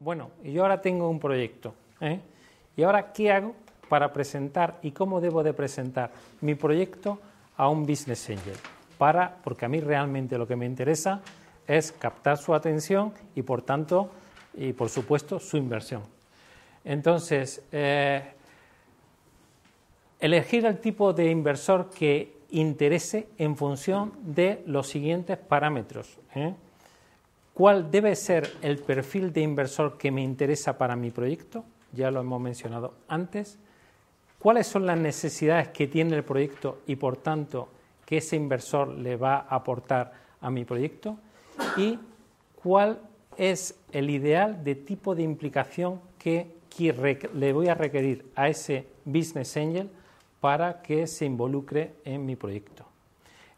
Bueno, y yo ahora tengo un proyecto. ¿eh? ¿Y ahora qué hago para presentar y cómo debo de presentar mi proyecto a un business angel? Para, porque a mí realmente lo que me interesa es captar su atención y por tanto, y por supuesto, su inversión. Entonces, eh, elegir el tipo de inversor que interese en función de los siguientes parámetros. ¿eh? ¿Cuál debe ser el perfil de inversor que me interesa para mi proyecto? Ya lo hemos mencionado antes. ¿Cuáles son las necesidades que tiene el proyecto y, por tanto, que ese inversor le va a aportar a mi proyecto? ¿Y cuál es el ideal de tipo de implicación que le voy a requerir a ese business angel para que se involucre en mi proyecto?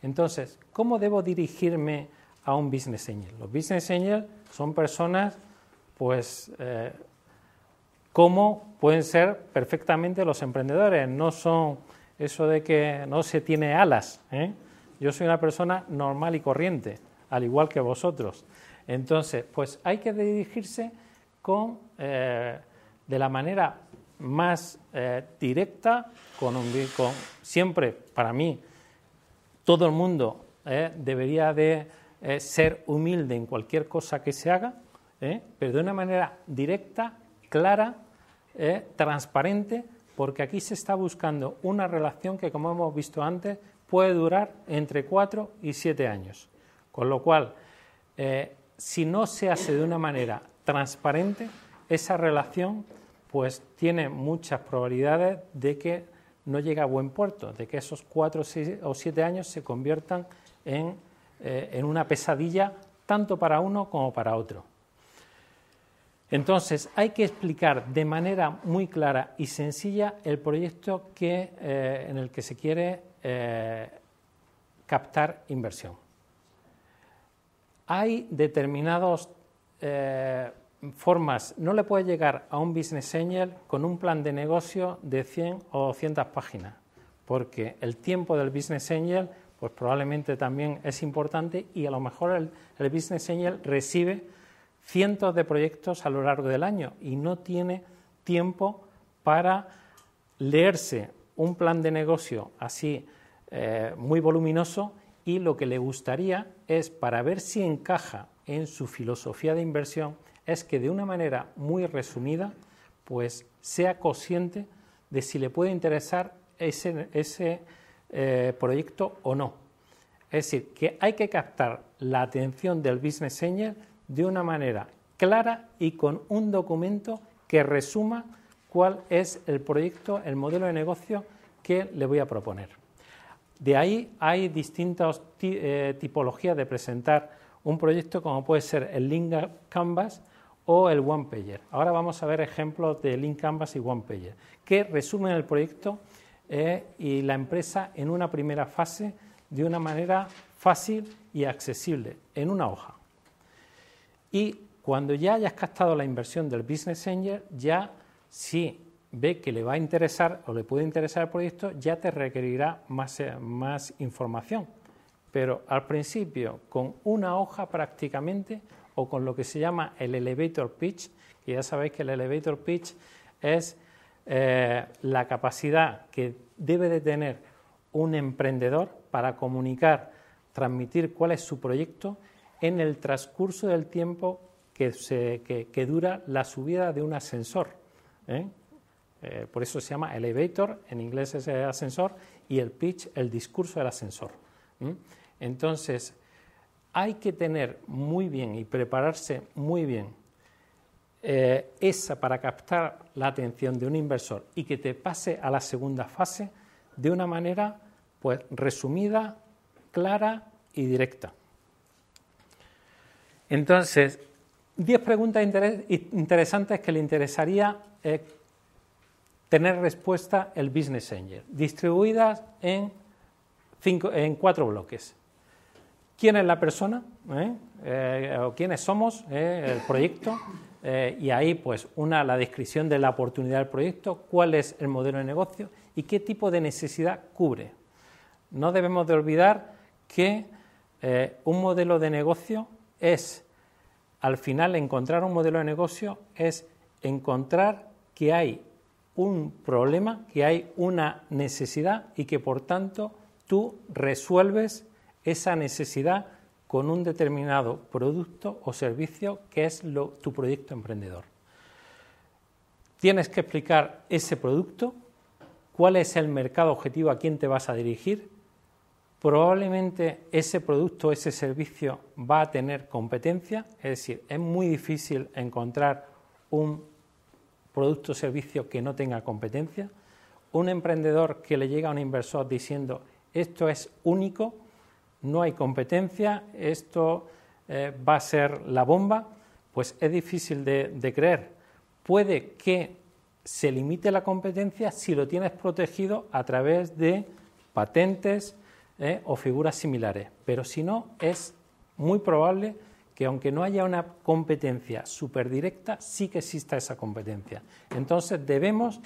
Entonces, ¿cómo debo dirigirme a un business angel. Los business angels son personas, pues, eh, como pueden ser perfectamente los emprendedores. No son eso de que no se tiene alas. ¿eh? Yo soy una persona normal y corriente, al igual que vosotros. Entonces, pues hay que dirigirse con, eh, de la manera más directa, con, un, siempre, para mí, todo el mundo debería de ser humilde en cualquier cosa que se haga, ¿eh? pero de una manera directa, clara, ¿eh? transparente, porque aquí se está buscando una relación que, como hemos visto antes, puede durar entre cuatro y siete años. Con lo cual, eh, si no se hace de una manera transparente, esa relación pues tiene muchas probabilidades de que no llegue a buen puerto, de que esos cuatro o siete años se conviertan en eh, en una pesadilla tanto para uno como para otro. Entonces, hay que explicar de manera muy clara y sencilla el proyecto que, eh, en el que se quiere eh, captar inversión. Hay determinadas formas, no le puede llegar a un business angel con un plan de negocio de 100 o 200 páginas, porque el tiempo del business angel pues probablemente también es importante y a lo mejor el, Business Angel recibe cientos de proyectos a lo largo del año y no tiene tiempo para leerse un plan de negocio así eh, muy voluminoso y lo que le gustaría es, para ver si encaja en su filosofía de inversión, es que de una manera muy resumida, pues sea consciente de si le puede interesar ese, ese eh, proyecto o no. Es decir, que hay que captar la atención del business angel de una manera clara y con un documento que resuma cuál es el proyecto, el modelo de negocio que le voy a proponer. De ahí hay distintas eh, tipologías de presentar un proyecto, como puede ser el Link Canvas o el One Pager. Ahora vamos a ver ejemplos de Link Canvas y One Pager, que resumen el proyecto eh, y la empresa en una primera fase de una manera fácil y accesible, en una hoja. Y cuando ya hayas captado la inversión del Business Angel, ya si ve que le va a interesar o le puede interesar el proyecto, ya te requerirá más, eh, más información. Pero al principio, con una hoja prácticamente, o con lo que se llama el elevator pitch, que ya sabéis que el elevator pitch es eh, la capacidad que debe de tener un emprendedor para comunicar, transmitir cuál es su proyecto en el transcurso del tiempo que, se, que, dura la subida de un ascensor. ¿eh? Eh, por eso se llama elevator, en inglés es ascensor, y el pitch, el discurso del ascensor. Entonces, hay que tener muy bien y prepararse muy bien eh, esa para captar la atención de un inversor y que te pase a la segunda fase de una manera pues resumida, clara y directa. Entonces, 10 preguntas interesantes que le interesaría eh, tener respuesta el Business Angel, distribuidas en, cinco, en cuatro bloques. ¿Quién es la persona? ¿Eh? o quiénes somos? el proyecto, eh, y ahí pues una la descripción de la oportunidad del proyecto, cuál es el modelo de negocio y qué tipo de necesidad cubre. No debemos de olvidar que eh, un modelo de negocio es al final encontrar un modelo de negocio es encontrar que hay un problema, que hay una necesidad y que por tanto tú resuelves esa necesidad con un determinado producto o servicio que es tu proyecto emprendedor. Tienes que explicar ese producto, cuál es el mercado objetivo a quién te vas a dirigir. Probablemente ese producto, ese servicio va a tener competencia, es decir, es muy difícil encontrar un producto o servicio que no tenga competencia. Un emprendedor que le llega a un inversor diciendo esto es único, no hay competencia, esto eh, va a ser la bomba, pues es difícil de creer. Puede que se limite la competencia si lo tienes protegido a través de patentes eh, o figuras similares. Pero si no, es muy probable que aunque no haya una competencia superdirecta, sí que exista esa competencia. Entonces debemos,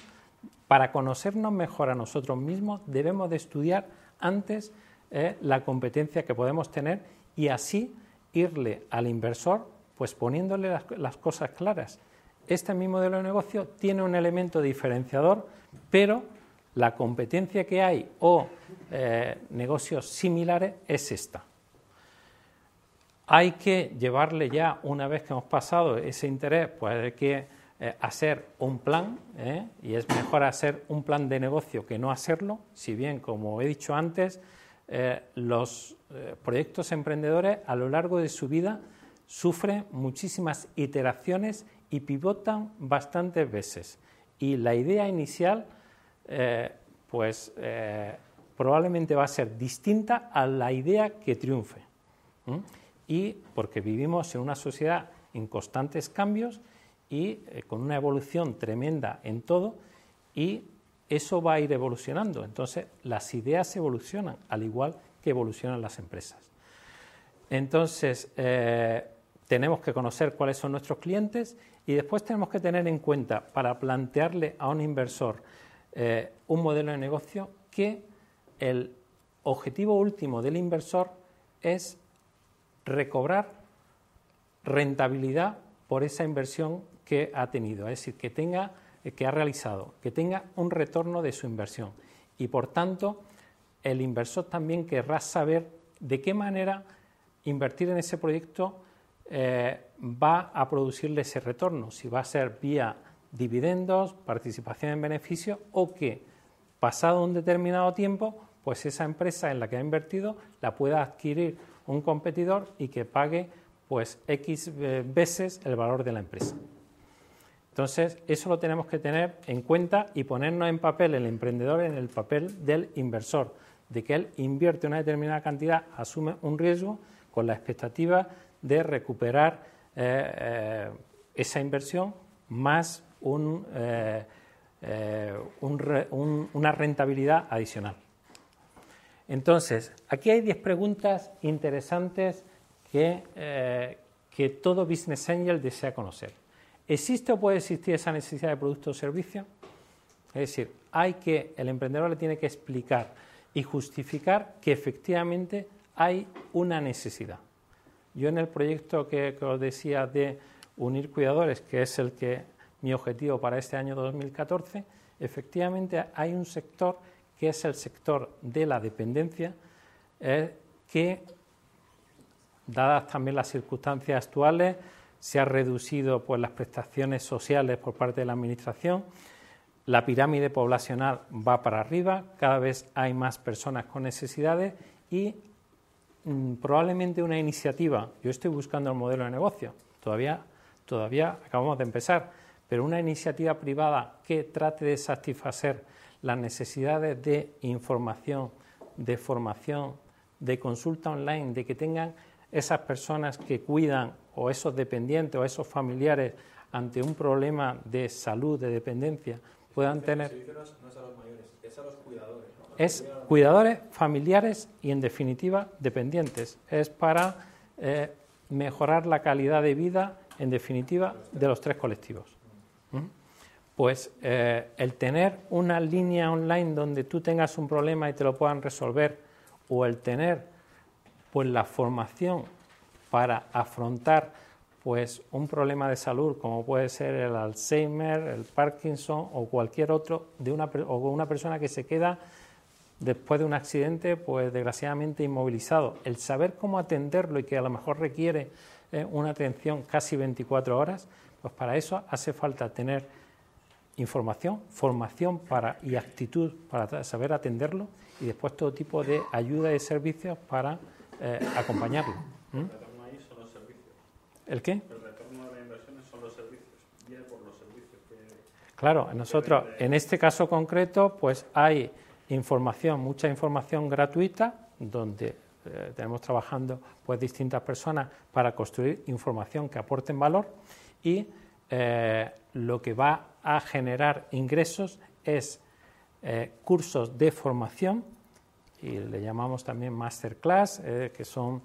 para conocernos mejor a nosotros mismos, debemos de estudiar antes eh, la competencia que podemos tener y así irle al inversor pues poniéndole las cosas claras. Este mismo modelo de negocio tiene un elemento diferenciador, pero la competencia que hay o eh, negocios similares es esta. Hay que llevarle ya, una vez que hemos pasado ese interés, pues hay que eh, hacer un plan, y es mejor hacer un plan de negocio que no hacerlo, si bien, como he dicho antes, los proyectos emprendedores a lo largo de su vida sufren muchísimas iteraciones y pivotan bastantes veces. Y la idea inicial, eh, pues eh, probablemente va a ser distinta a la idea que triunfe. Y porque vivimos en una sociedad en constantes cambios y eh, con una evolución tremenda en todo, y eso va a ir evolucionando. Entonces, las ideas evolucionan, al igual que evolucionan las empresas. Entonces, tenemos que conocer cuáles son nuestros clientes y después tenemos que tener en cuenta para plantearle a un inversor eh, un modelo de negocio que el objetivo último del inversor es recobrar rentabilidad por esa inversión que ha tenido, es decir, que tenga que ha realizado, que tenga un retorno de su inversión y por tanto el inversor también querrá saber de qué manera invertir en ese proyecto eh, va a producirle ese retorno, si va a ser vía dividendos, participación en beneficio o que pasado un determinado tiempo, pues esa empresa en la que ha invertido la pueda adquirir un competidor y que pague pues X eh, veces el valor de la empresa. Entonces, eso lo tenemos que tener en cuenta y ponernos en papel el emprendedor en el papel del inversor, de que él invierte una determinada cantidad, asume un riesgo con la expectativa de recuperar eh, eh, esa inversión más eh, una rentabilidad adicional. Entonces, aquí hay 10 preguntas interesantes que, que todo Business Angel desea conocer. ¿Existe o puede existir esa necesidad de producto o servicio? Es decir, hay que, el emprendedor le tiene que explicar y justificar que efectivamente hay una necesidad. Yo en el proyecto que, os decía de unir cuidadores, que es el que mi objetivo para este año 2014, efectivamente hay un sector que es el sector de la dependencia, eh, que, dadas también las circunstancias actuales, se ha reducido pues, las prestaciones sociales por parte de la Administración, la pirámide poblacional va para arriba, cada vez hay más personas con necesidades y Mm, probablemente una iniciativa, yo estoy buscando el modelo de negocio, todavía, todavía acabamos de empezar, pero una iniciativa privada que trate de satisfacer las necesidades de información, de formación, de consulta online, de que tengan esas personas que cuidan o esos dependientes o esos familiares ante un problema de salud, de dependencia, puedan tener... no es a los mayores, es a los cuidadores es cuidadores, familiares y, en definitiva, dependientes. Es para eh, mejorar la calidad de vida, en definitiva, de los tres colectivos. ¿Mm? Pues eh, el tener una línea online donde tú tengas un problema y te lo puedan resolver, o el tener pues la formación para afrontar pues un problema de salud como puede ser el Alzheimer, el Parkinson o cualquier otro de una o una persona que se queda después de un accidente, pues desgraciadamente inmovilizado. El saber cómo atenderlo y que a lo mejor requiere eh, una atención casi 24 horas, pues para eso hace falta tener información, formación para, y actitud para saber atenderlo y después todo tipo de ayuda y servicios para eh, acompañarlo. El retorno ahí son los servicios. ¿El qué? El retorno de las inversiones son los servicios. Viene por los servicios. Que, claro, nosotros en este caso concreto, pues hay información, mucha información gratuita, donde eh, tenemos trabajando pues distintas personas para construir información que aporten valor y eh, lo que va a generar ingresos es eh, cursos de formación y le llamamos también masterclass, que son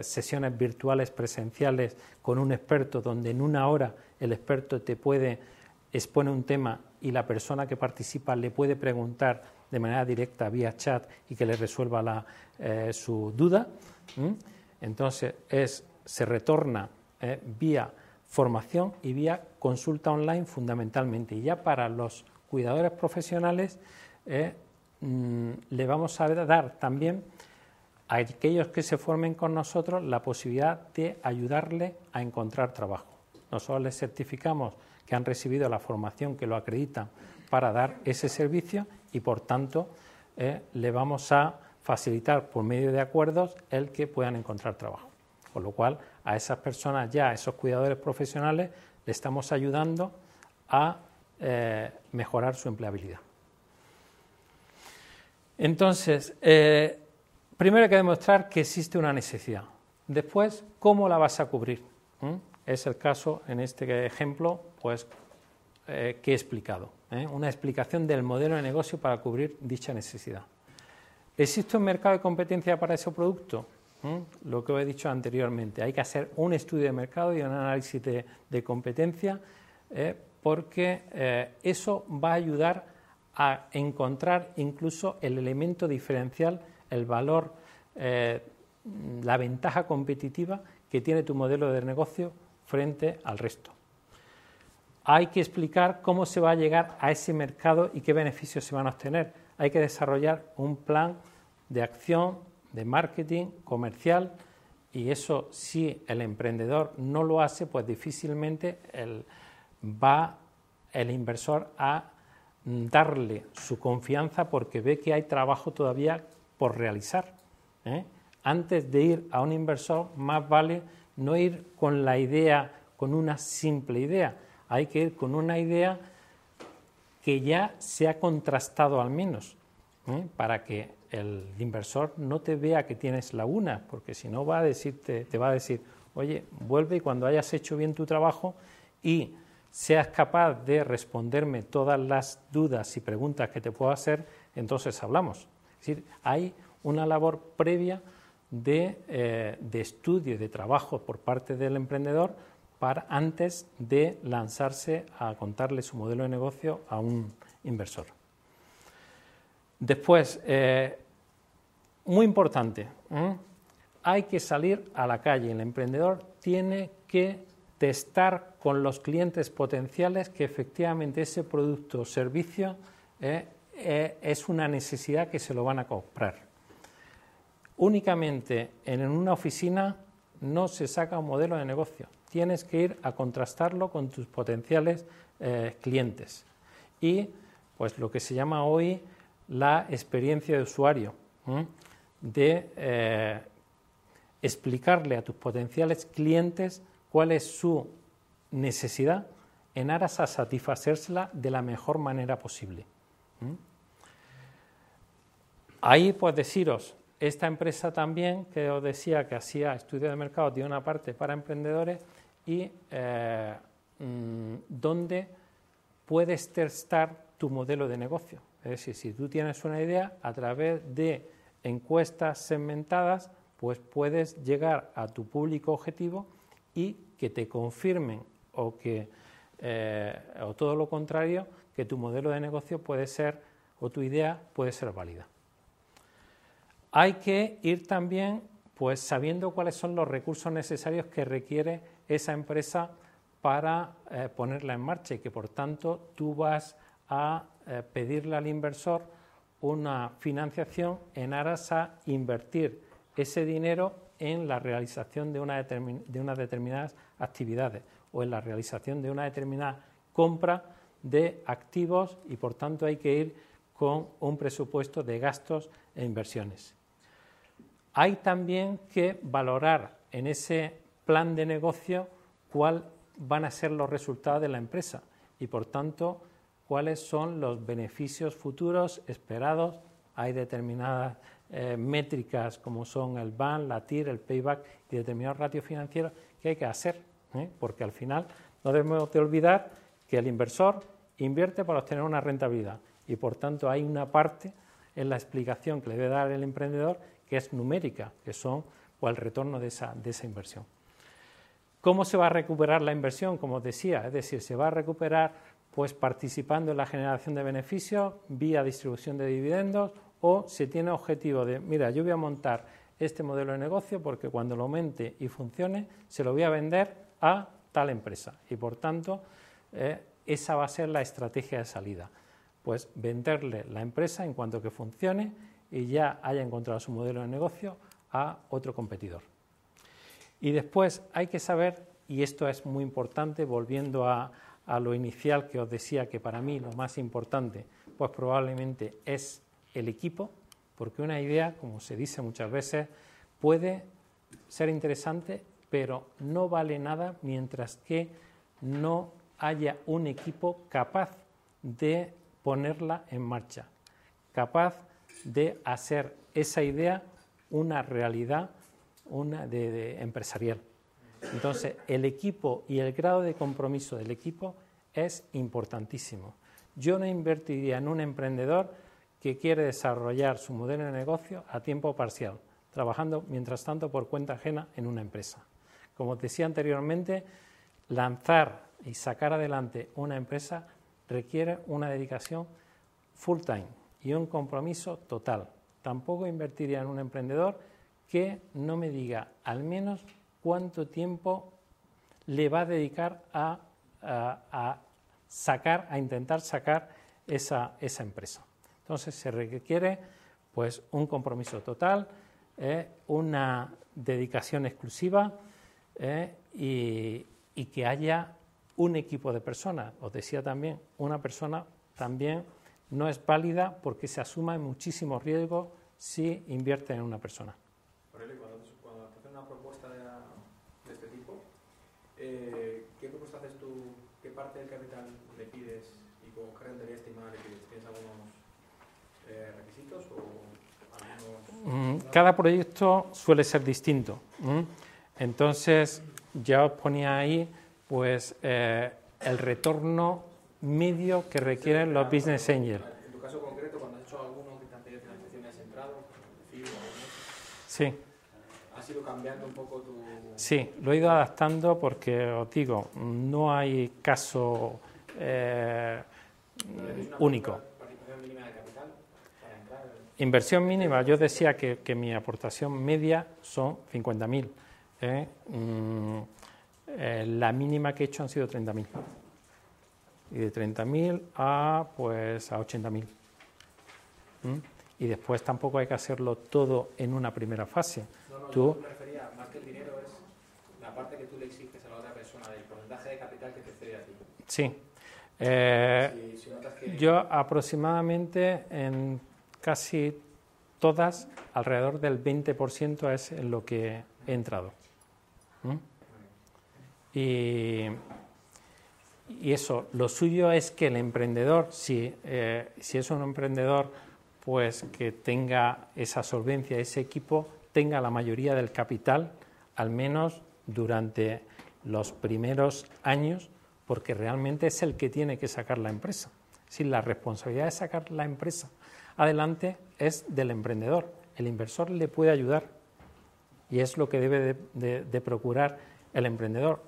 sesiones virtuales presenciales con un experto donde en una hora el experto te puede expone un tema y la persona que participa le puede preguntar de manera directa vía chat y que le resuelva eh, su duda. Entonces es, se retorna eh, vía formación y vía consulta online fundamentalmente. Y ya para los cuidadores profesionales eh, mm, le vamos a dar también a aquellos que se formen con nosotros la posibilidad de ayudarle a encontrar trabajo. Nosotros les certificamos que han recibido la formación que lo acredita para dar ese servicio y, por tanto, eh, le vamos a facilitar por medio de acuerdos el que puedan encontrar trabajo. Con lo cual, a esas personas ya, a esos cuidadores profesionales, le estamos ayudando a eh, mejorar su empleabilidad. Entonces, eh, primero hay que demostrar que existe una necesidad. Después, ¿cómo la vas a cubrir? ¿Mm? Es el caso, en este ejemplo, pues, eh, que he explicado. ¿eh? Una explicación del modelo de negocio para cubrir dicha necesidad. ¿Existe un mercado de competencia para ese producto? ¿Mm? Lo que os he dicho anteriormente. Hay que hacer un estudio de mercado y un análisis de, competencia ¿eh? porque eso va a ayudar a encontrar incluso el elemento diferencial, el valor, la ventaja competitiva que tiene tu modelo de negocio frente al resto. Hay que explicar cómo se va a llegar a ese mercado y qué beneficios se van a obtener. Hay que desarrollar un plan de acción, de marketing comercial y eso si el emprendedor no lo hace, pues difícilmente va el inversor a darle su confianza porque ve que hay trabajo todavía por realizar. ¿eh? Antes de ir a un inversor, más vale no ir con la idea, con una simple idea, hay que ir con una idea que ya se ha contrastado al menos, ¿eh? para que el inversor no te vea que tienes lagunas, porque si no va a decirte, te va a decir, oye, vuelve y cuando hayas hecho bien tu trabajo y seas capaz de responderme todas las dudas y preguntas que te puedo hacer, entonces hablamos. Es decir, hay una labor previa eh, de, estudio de trabajo por parte del emprendedor para antes de lanzarse a contarle su modelo de negocio a un inversor. Después, eh, muy importante, hay que salir a la calle. El emprendedor tiene que testar con los clientes potenciales que efectivamente ese producto o servicio eh, es una necesidad que se lo van a comprar únicamente en una oficina no se saca un modelo de negocio. Tienes que ir a contrastarlo con tus potenciales eh, clientes. Y pues lo que se llama hoy la experiencia de usuario, de eh, explicarle a tus potenciales clientes cuál es su necesidad en aras a satisfacérsela de la mejor manera posible. Ahí pues deciros esta empresa también, que os decía que hacía estudios de mercado, tiene una parte para emprendedores y eh, mm, donde puedes testar tu modelo de negocio. Es decir, si tú tienes una idea, a través de encuestas segmentadas, pues puedes llegar a tu público objetivo y que te confirmen o que eh, o todo lo contrario, que tu modelo de negocio puede ser o tu idea puede ser válida. Hay que ir también pues sabiendo cuáles son los recursos necesarios que requiere esa empresa para eh, ponerla en marcha y que por tanto tú vas a eh, pedirle al inversor una financiación en aras a invertir ese dinero en la realización de, una de unas determinadas actividades o en la realización de una determinada compra de activos y por tanto hay que ir con un presupuesto de gastos e inversiones. Hay también que valorar en ese plan de negocio cuáles van a ser los resultados de la empresa y por tanto cuáles son los beneficios futuros esperados. Hay determinadas eh, métricas como son el BAN, la TIR, el payback y determinados ratios financieros que hay que hacer, ¿eh? porque al final no debemos de olvidar que el inversor invierte para obtener una rentabilidad y por tanto hay una parte en la explicación que le debe dar el emprendedor que es numérica, que son pues, el retorno de esa, de esa inversión. ¿Cómo se va a recuperar la inversión? Como os decía, es decir, se va a recuperar pues participando en la generación de beneficios vía distribución de dividendos o se tiene objetivo de, mira, yo voy a montar este modelo de negocio porque cuando lo aumente y funcione se lo voy a vender a tal empresa y por tanto eh, esa va a ser la estrategia de salida. Pues venderle la empresa en cuanto que funcione y ya haya encontrado su modelo de negocio a otro competidor. Y después hay que saber, y esto es muy importante, volviendo a, lo inicial que os decía que para mí lo más importante, pues probablemente es el equipo, porque una idea, como se dice muchas veces, puede ser interesante, pero no vale nada mientras que no haya un equipo capaz de ponerla en marcha, capaz de hacer esa idea una realidad una de empresarial. Entonces, el equipo y el grado de compromiso del equipo es importantísimo. Yo no invertiría en un emprendedor que quiere desarrollar su modelo de negocio a tiempo parcial, trabajando mientras tanto por cuenta ajena en una empresa. Como decía anteriormente, lanzar y sacar adelante una empresa requiere una dedicación full time y un compromiso total. Tampoco invertiría en un emprendedor que no me diga al menos cuánto tiempo le va a dedicar a, sacar, a intentar sacar esa, empresa. Entonces se requiere pues un compromiso total, eh, una dedicación exclusiva eh, y, y, que haya un equipo de personas. Os decía también, una persona también no es válida porque se asuma muchísimos riesgos si invierte en una persona. Eh, ¿qué propuesta haces tú? ¿Qué parte del capital le pides y con qué rentabilidad estimada le pides? ¿Tienes algunos eh, requisitos o algunos... Mm, cada proyecto suele ser distinto. Entonces, ya os ponía ahí pues eh, el retorno medio que requieren los business angels. En tu caso concreto, cuando has hecho alguno que te han pedido financiación, has entrado, Sí ido cambiando un poco tu...? Sí, lo he ido adaptando porque, os digo, no hay caso eh, único. ¿Participación mínima de capital para entrar? Inversión mínima, yo decía que, que mi aportación media son 50.000. ¿eh? Mm, eh, la mínima que he hecho han sido 30.000. Y de 30.000 a, pues, a 80.000. ¿Mm? Y después tampoco hay que hacerlo todo en una primera fase tú... me refería, más que el dinero, es la parte que tú le exiges a la otra persona, del porcentaje de capital que te cede a ti. Sí. Eh, yo aproximadamente en casi todas, alrededor del 20% es en lo que he entrado. ¿Mm? Y, y, eso, lo suyo es que el emprendedor, si, eh, si es un emprendedor, pues que tenga esa solvencia, ese equipo, tenga la mayoría del capital, al menos durante los primeros años, porque realmente es el que tiene que sacar la empresa. Si la responsabilidad de sacar la empresa adelante es del emprendedor. El inversor le puede ayudar y es lo que debe de, procurar el emprendedor,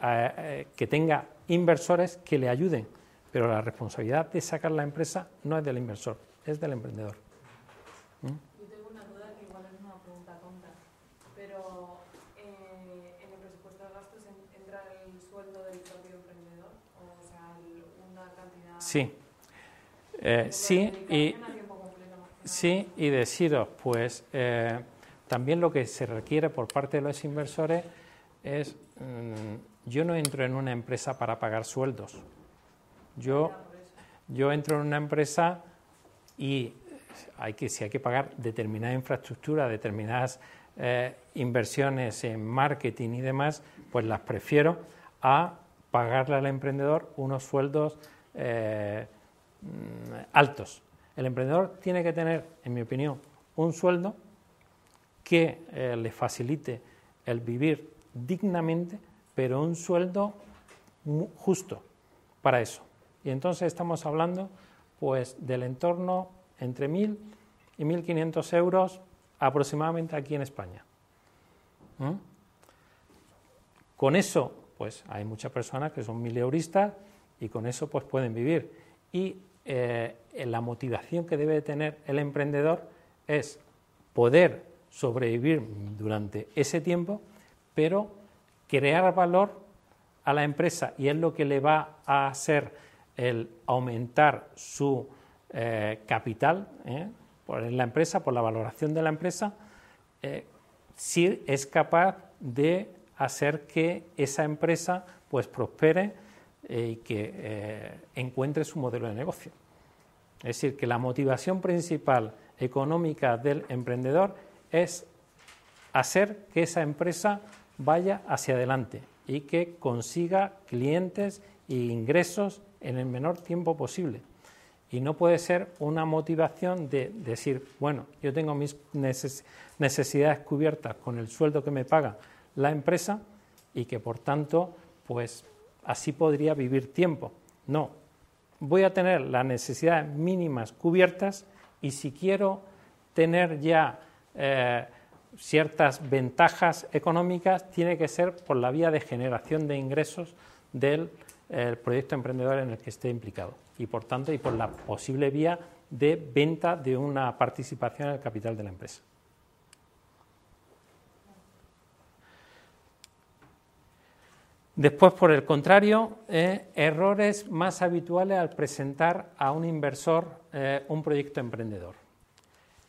eh, que tenga inversores que le ayuden, pero la responsabilidad de sacar la empresa no es del inversor, es del emprendedor. ¿Mm? Yo tengo una duda que igual es una pregunta tonta, pero eh, ¿en el presupuesto de gastos entra el sueldo del propio emprendedor? O sea, una cantidad... Sí, eh, sí, y, sí, y deciros, pues eh, también lo que se requiere por parte de los inversores es... Mm, yo no entro en una empresa para pagar sueldos. Yo, yo entro en una empresa y hay que, si hay que pagar determinada infraestructura, determinadas eh, inversiones en marketing y demás, pues las prefiero a pagarle al emprendedor unos sueldos eh, mm, altos. El emprendedor tiene que tener, en mi opinión, un sueldo que eh, le facilite el vivir dignamente, pero un sueldo justo para eso. Y entonces estamos hablando pues del entorno entre 1.000 y 1.500 euros aproximadamente aquí en España. Con eso, pues hay muchas personas que son mileuristas y con eso pues pueden vivir. Y eh, la motivación que debe tener el emprendedor es poder sobrevivir durante ese tiempo, pero crear valor a la empresa y es lo que le va a hacer el aumentar su eh, capital ¿eh? por la empresa, por la valoración de la empresa, eh, si es capaz de hacer que esa empresa pues prospere y que encuentre su modelo de negocio. Es decir, que la motivación principal económica del emprendedor es hacer que esa empresa vaya hacia adelante y que consiga clientes e ingresos en el menor tiempo posible. Y no puede ser una motivación de decir, bueno, yo tengo mis necesidades cubiertas con el sueldo que me paga la empresa y que por tanto, pues así podría vivir tiempo. No, voy a tener las necesidades mínimas cubiertas y si quiero tener ya eh, ciertas ventajas económicas, tiene que ser por la vía de generación de ingresos del el proyecto emprendedor en el que esté implicado y por tanto y por la posible vía de venta de una participación en el capital de la empresa. Después, por el contrario, eh, errores más habituales al presentar a un inversor eh, un proyecto emprendedor.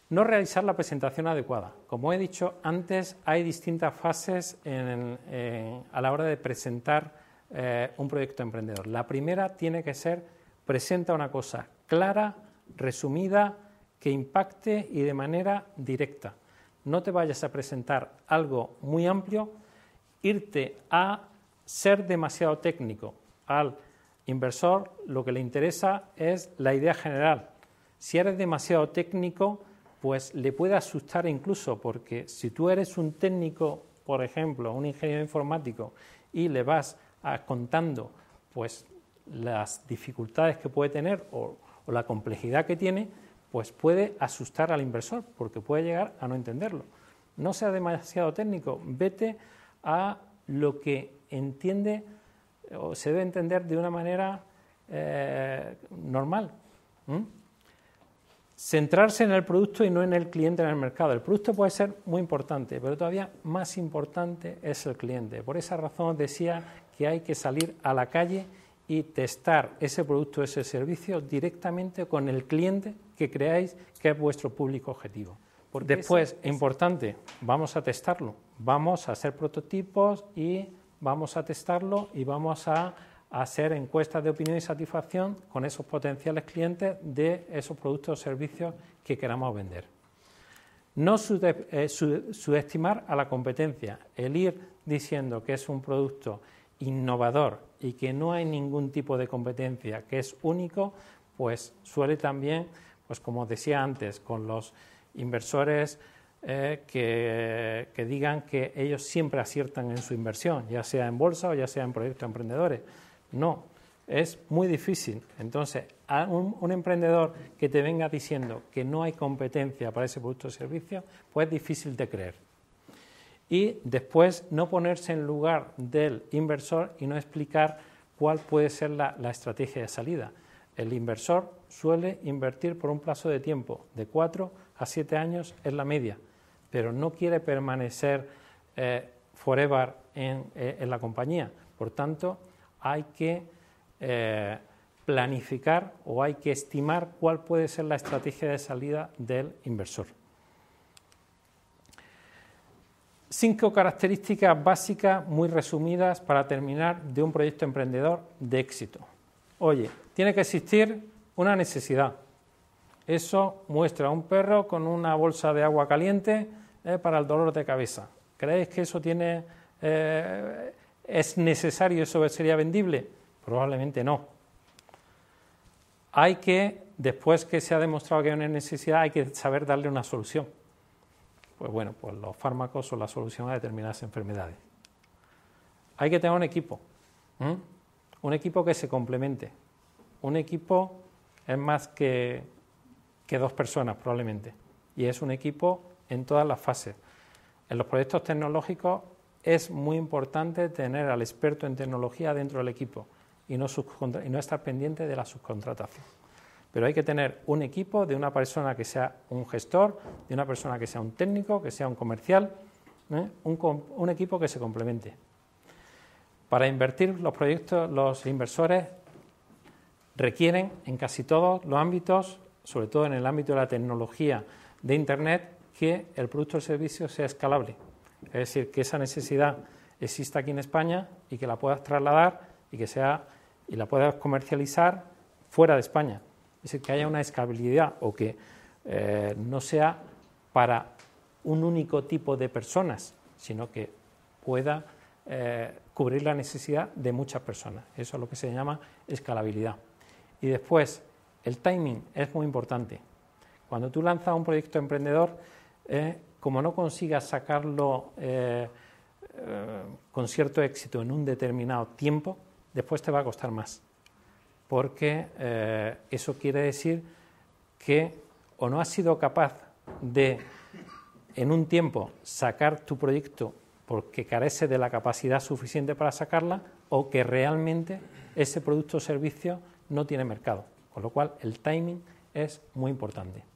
No realizar la presentación adecuada. Como he dicho antes, hay distintas fases a la hora de presentar eh, un proyecto emprendedor. La primera tiene que ser, presenta una cosa clara, resumida, que impacte y de manera directa. No te vayas a presentar algo muy amplio, irte a ser demasiado técnico. Al inversor lo que le interesa es la idea general. Si eres demasiado técnico, pues le puede asustar incluso, porque si tú eres un técnico, por ejemplo, un ingeniero informático, y le vas contando pues las dificultades que puede tener o, la complejidad que tiene, pues puede asustar al inversor porque puede llegar a no entenderlo. No sea demasiado técnico, vete a lo que entiende o se debe entender de una manera eh, normal. Centrarse en el producto y no en el cliente en el mercado. El producto puede ser muy importante, pero todavía más importante es el cliente. Por esa razón decía que hay que salir a la calle y testar ese producto, ese servicio directamente con el cliente que creáis que es vuestro público objetivo. Después, importante, vamos a testarlo, vamos a hacer prototipos y vamos a testarlo y vamos a hacer encuestas de opinión y satisfacción con esos potenciales clientes de esos productos o servicios que queramos vender. No eh, subestimar a la competencia, el ir diciendo que es un producto innovador y que no hay ningún tipo de competencia que es único, pues suele también, pues como decía antes, con los inversores eh, que, que, digan que ellos siempre aciertan en su inversión, ya sea en bolsa o ya sea en proyectos emprendedores. No, es muy difícil. Entonces, a un, emprendedor que te venga diciendo que no hay competencia para ese producto o servicio, pues es difícil de creer y después no ponerse en lugar del inversor y no explicar cuál puede ser la, estrategia de salida. El inversor suele invertir por un plazo de tiempo de cuatro a siete años en la media, pero no quiere permanecer eh, forever eh, en, la compañía. Por tanto, hay que eh, planificar o hay que estimar cuál puede ser la estrategia de salida del inversor. Cinco características básicas muy resumidas para terminar de un proyecto emprendedor de éxito. Oye, tiene que existir una necesidad. Eso muestra un perro con una bolsa de agua caliente eh, para el dolor de cabeza. ¿Creéis que eso tiene, eh, es necesario, eso sería vendible? Probablemente no. Hay que, después que se ha demostrado que hay una necesidad, hay que saber darle una solución pues bueno, pues los fármacos son la solución a determinadas enfermedades. Hay que tener un equipo, un equipo que se complemente. Un equipo es más que, que dos personas probablemente, y es un equipo en todas las fases. En los proyectos tecnológicos es muy importante tener al experto en tecnología dentro del equipo y no, estar pendiente de la subcontratación pero hay que tener un equipo de una persona que sea un gestor, de una persona que sea un técnico, que sea un comercial, ¿eh? un, equipo que se complemente. Para invertir los proyectos, los inversores requieren en casi todos los ámbitos, sobre todo en el ámbito de la tecnología de Internet, que el producto o servicio sea escalable. Es decir, que esa necesidad exista aquí en España y que la puedas trasladar y que sea y la puedas comercializar fuera de España. Es decir, que haya una escalabilidad o que eh, no sea para un único tipo de personas, sino que pueda eh, cubrir la necesidad de muchas personas. Eso es lo que se llama escalabilidad. Y después, el timing es muy importante. Cuando tú lanzas un proyecto emprendedor, eh, como no consigas sacarlo con cierto éxito en un determinado tiempo, después te va a costar más porque eh, eso quiere decir que o no has sido capaz de en un tiempo sacar tu proyecto porque carece de la capacidad suficiente para sacarla o que realmente ese producto o servicio no tiene mercado. Con lo cual el timing es muy importante.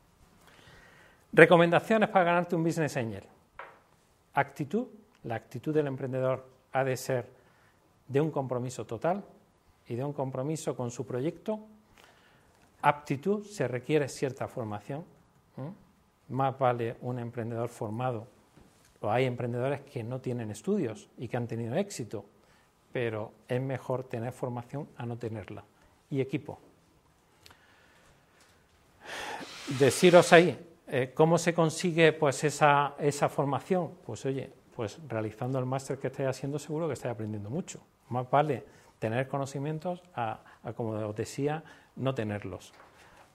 Recomendaciones para ganarte un business angel. Actitud. La actitud del emprendedor ha de ser de un compromiso total, y de un compromiso con su proyecto. Aptitud, se requiere cierta formación. Más vale un emprendedor formado. O hay emprendedores que no tienen estudios y que han tenido éxito, pero es mejor tener formación a no tenerla. Y equipo. Deciros ahí, eh, ¿cómo se consigue pues esa, esa formación? Pues oye, pues realizando el máster que estáis haciendo seguro que estáis aprendiendo mucho. Más vale tener conocimientos a, como os decía, no tenerlos.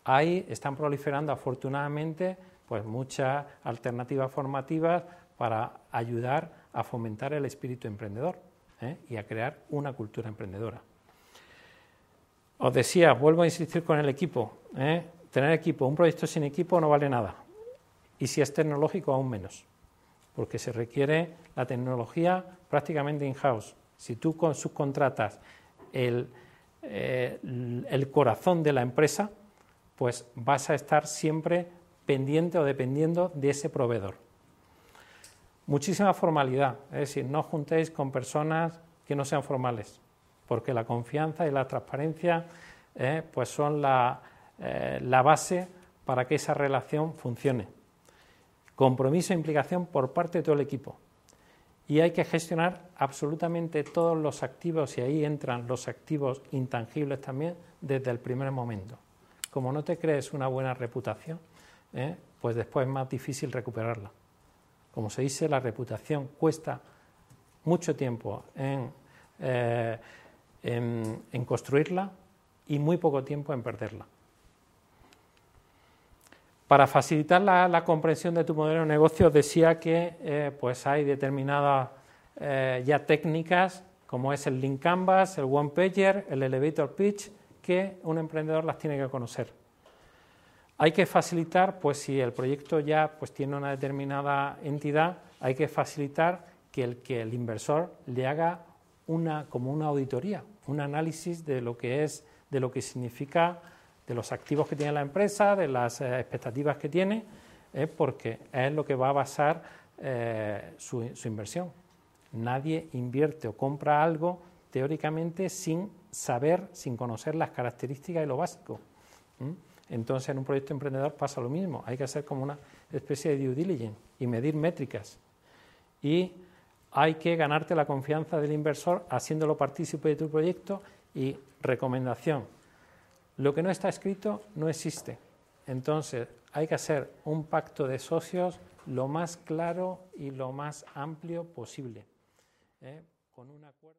Ahí están proliferando afortunadamente pues muchas alternativas formativas para ayudar a fomentar el espíritu emprendedor ¿eh? y a crear una cultura emprendedora. Os decía, vuelvo a insistir con el equipo. ¿eh? Tener equipo, un proyecto sin equipo no vale nada. Y si es tecnológico, aún menos. Porque se requiere la tecnología prácticamente in-house. Si tú subcontratas el, eh, el corazón de la empresa, pues vas a estar siempre pendiente o dependiendo de ese proveedor. Muchísima formalidad, es decir, no juntéis con personas que no sean formales, porque la confianza y la transparencia eh, pues son la, eh, la base para que esa relación funcione. Compromiso e implicación por parte de todo el equipo y hay que gestionar absolutamente todos los activos y ahí entran los activos intangibles también desde el primer momento. Como no te crees una buena reputación, ¿eh? pues después es más difícil recuperarla. Como se dice, la reputación cuesta mucho tiempo en, eh, construirla y muy poco tiempo en perderla. Para facilitar la, comprensión de tu modelo de negocio, decía que eh, pues hay determinadas eh, ya técnicas, como es el link canvas, el one pager, el elevator pitch, que un emprendedor las tiene que conocer. Hay que facilitar, pues si el proyecto ya pues, tiene una determinada entidad, hay que facilitar que el, que el inversor le haga una, como una auditoría, un análisis de lo que es, de lo que significa de los activos que tiene la empresa, de las eh, expectativas que tiene, porque es lo que va a basar eh, su, inversión. Nadie invierte o compra algo teóricamente sin saber, sin conocer las características y lo básico. Entonces, en un proyecto emprendedor pasa lo mismo. Hay que hacer como una especie de due diligence y medir métricas. Y hay que ganarte la confianza del inversor haciéndolo partícipe de tu proyecto y recomendación. Lo que no está escrito no existe. Entonces, hay que hacer un pacto de socios lo más claro y lo más amplio posible. ¿eh? Con un acuerdo.